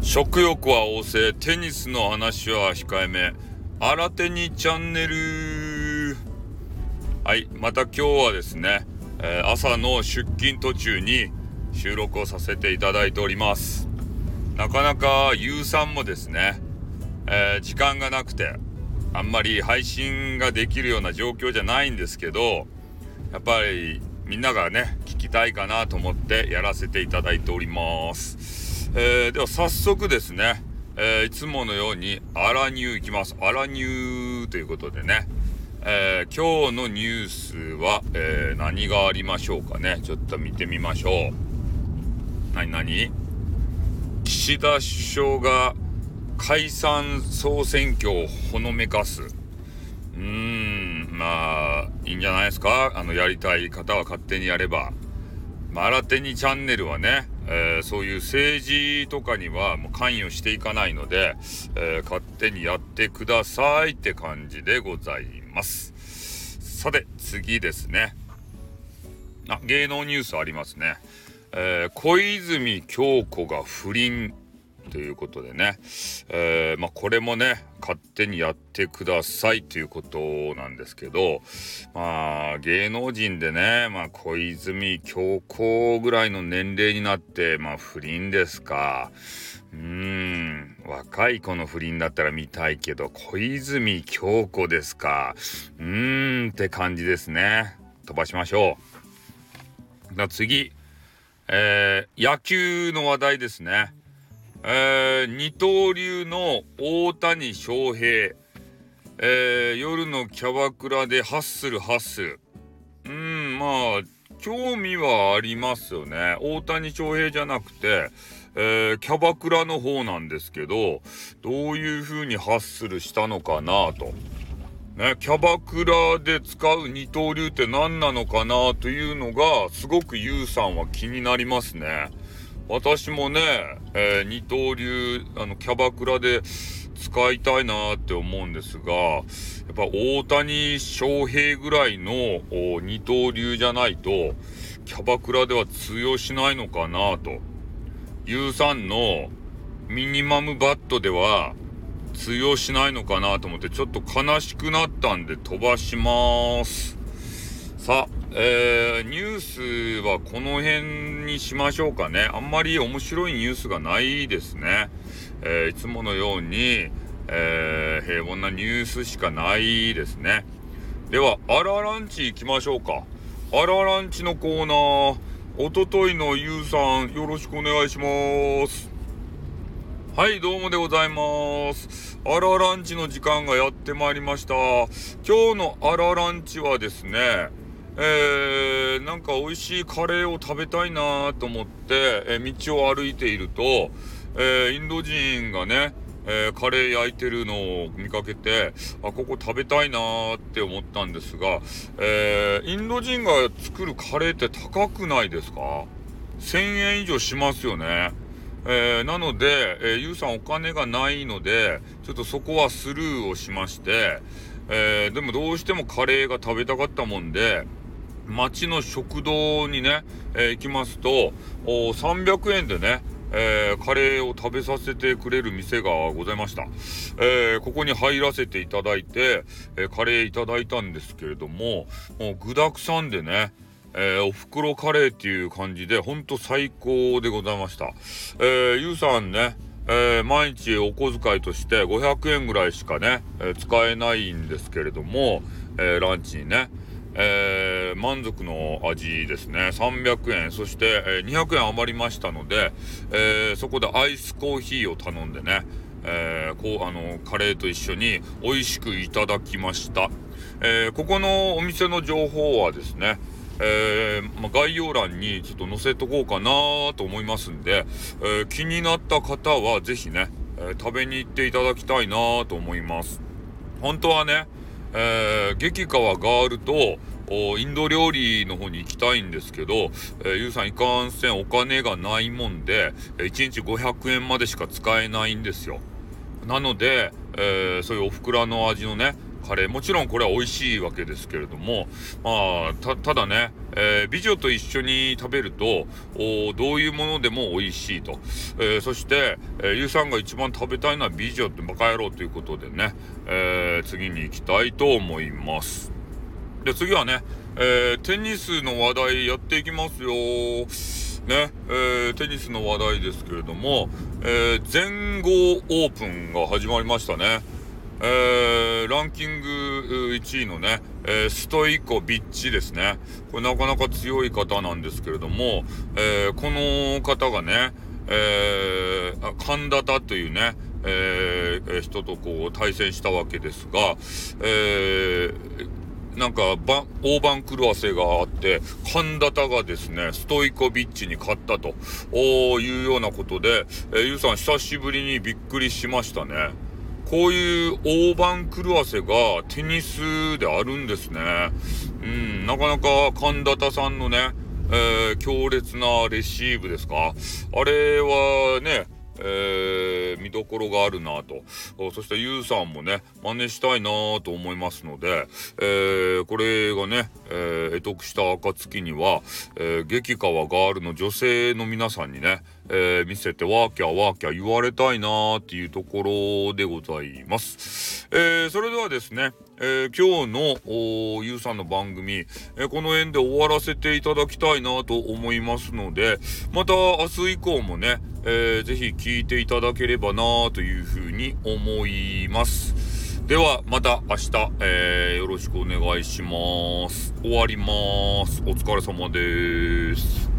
食欲は旺盛テニスの話は控えめ。新手にチャンネル。はいまた今日はですね、えー、朝の出勤途中に収録をさせていただいております。なかなか有酸もですね、えー、時間がなくてあんまり配信ができるような状況じゃないんですけどやっぱりみんながねきたいかなと思ってやらせていただいております、えー、では早速ですね、えー、いつものようにアラニューいきます。アラニューということでね、えー、今日のニュースは、え何がありましょうかね。ちょっと見てみましょう。何何？岸田首相が解散総選挙をほのめかす。うーん、まあ、いいんじゃないですか？あの、やりたい方は勝手にやれば。マラテニチャンネルはね、えー、そういう政治とかにはもう関与していかないので、えー、勝手にやってくださいって感じでございます。さて、次ですね。あ、芸能ニュースありますね。えー、小泉京子が不倫ということでね、えー、まあ、これもね勝手にやってくださいということなんですけどまあ芸能人でね、まあ、小泉京子ぐらいの年齢になってまあ不倫ですか。うーん若い子の不倫だったら見たいけど小泉京子ですか。うーんって感じですね。飛ばしましょう。次。えー、野球の話題ですね。えー、二刀流の大谷翔平、えー、夜のキャバクラでハッスルハッスル。うん、まあ、興味はありますよね。大谷翔平じゃなくて、えー、キャバクラの方なんですけど、どういう風にハッスルしたのかなと。ね、キャバクラで使う二刀流って何なのかなというのが、すごくユウさんは気になりますね。私もね、えー、二刀流、あの、キャバクラで使いたいなって思うんですが、やっぱ大谷翔平ぐらいの二刀流じゃないと、キャバクラでは通用しないのかなと。ユウさんのミニマムバットでは通用しないのかなと思ってちょっと悲しくなったんで飛ばします。さあ、えー、ニュースはこの辺にしましょうかね。あんまり面白いニュースがないですね。えー、いつものように、えー、平凡なニュースしかないですね。では、アラランチ行きましょうか。アラランチのコーナー、おとといのゆうさん、よろしくお願いします。はい、どうもでございます。アラランチの時間がやってまいりました。今日のアラランチはですね、えー、なんか美味しいカレーを食べたいなと思って、えー、道を歩いていると、えー、インド人がね、えー、カレー焼いてるのを見かけて、あ、ここ食べたいなーって思ったんですが、えー、インド人が作るカレーって高くないですか ?1000 円以上しますよね。えー、なので、えー、ゆうさんお金がないので、ちょっとそこはスルーをしまして、えー、でもどうしてもカレーが食べたかったもんで、町の食堂にね、えー、行きますと、300円でね、えー、カレーを食べさせてくれる店がございました。えー、ここに入らせていただいて、えー、カレーいただいたんですけれども、もう具沢山でね、えー、おふくろカレーっていう感じで、ほんと最高でございました。えー、ゆうさんね、えー、毎日お小遣いとして500円ぐらいしかね、えー、使えないんですけれども、えー、ランチにね、えー、満足の味ですね。300円。そして、えー、200円余りましたので、えー、そこでアイスコーヒーを頼んでね、えー、こう、あの、カレーと一緒に美味しくいただきました。え、ここのお店の情報はですね、え、ま、概要欄にちょっと載せとこうかなと思いますんで、え、気になった方はぜひね、え、食べに行っていただきたいなと思います。本当はね、えー、激川ガールとインド料理の方に行きたいんですけど、えー、ゆうさんいかんせんお金がないもんで、1日500円までしか使えないんですよ。なので、えー、そういうおふくらの味のね、カレー。もちろんこれは美味しいわけですけれども、まあ、た、ただね、えー、美女と一緒に食べると、おどういうものでも美味しいと。えー、そして、えー、ゆうさんが一番食べたいのは美女ってバカ野郎ということでね、えー、次に行きたいと思います。で、次はね、えー、テニスの話題やっていきますよ。ね、えー、テニスの話題ですけれども、えー、全豪オープンが始まりましたね。えー、ランキング1位のね、えー、ストイコビッチですね。これなかなか強い方なんですけれども、えー、この方がね、えー、神田田というね、えー、人とこう対戦したわけですが、えー、なんか、大番狂わせがあって、神田田がですね、ストイコビッチに勝ったというようなことで、えー、ゆうさん久しぶりにびっくりしましたね。こういう大番狂わせがテニスであるんですね。うん、なかなか神田田さんのね、えー、強烈なレシーブですか？あれはね、えー、見どころがあるなと。そしてゆうさんもね、真似したいなと思いますので、えー、これがね、えー、得した暁には、えー、激川ガールの女性の皆さんにね、えー、見せてワーキャーワーキャー言われたいなーっていうところでございます。えー、それではですね、えー、今日のゆうさんの番組、えこの辺で終わらせていただきたいなと思いますので、また明日以降もね、えー、ぜひ聞いていただければなというふうに思います。ではまた明日、えー、よろしくお願いします。終わります。お疲れ様です。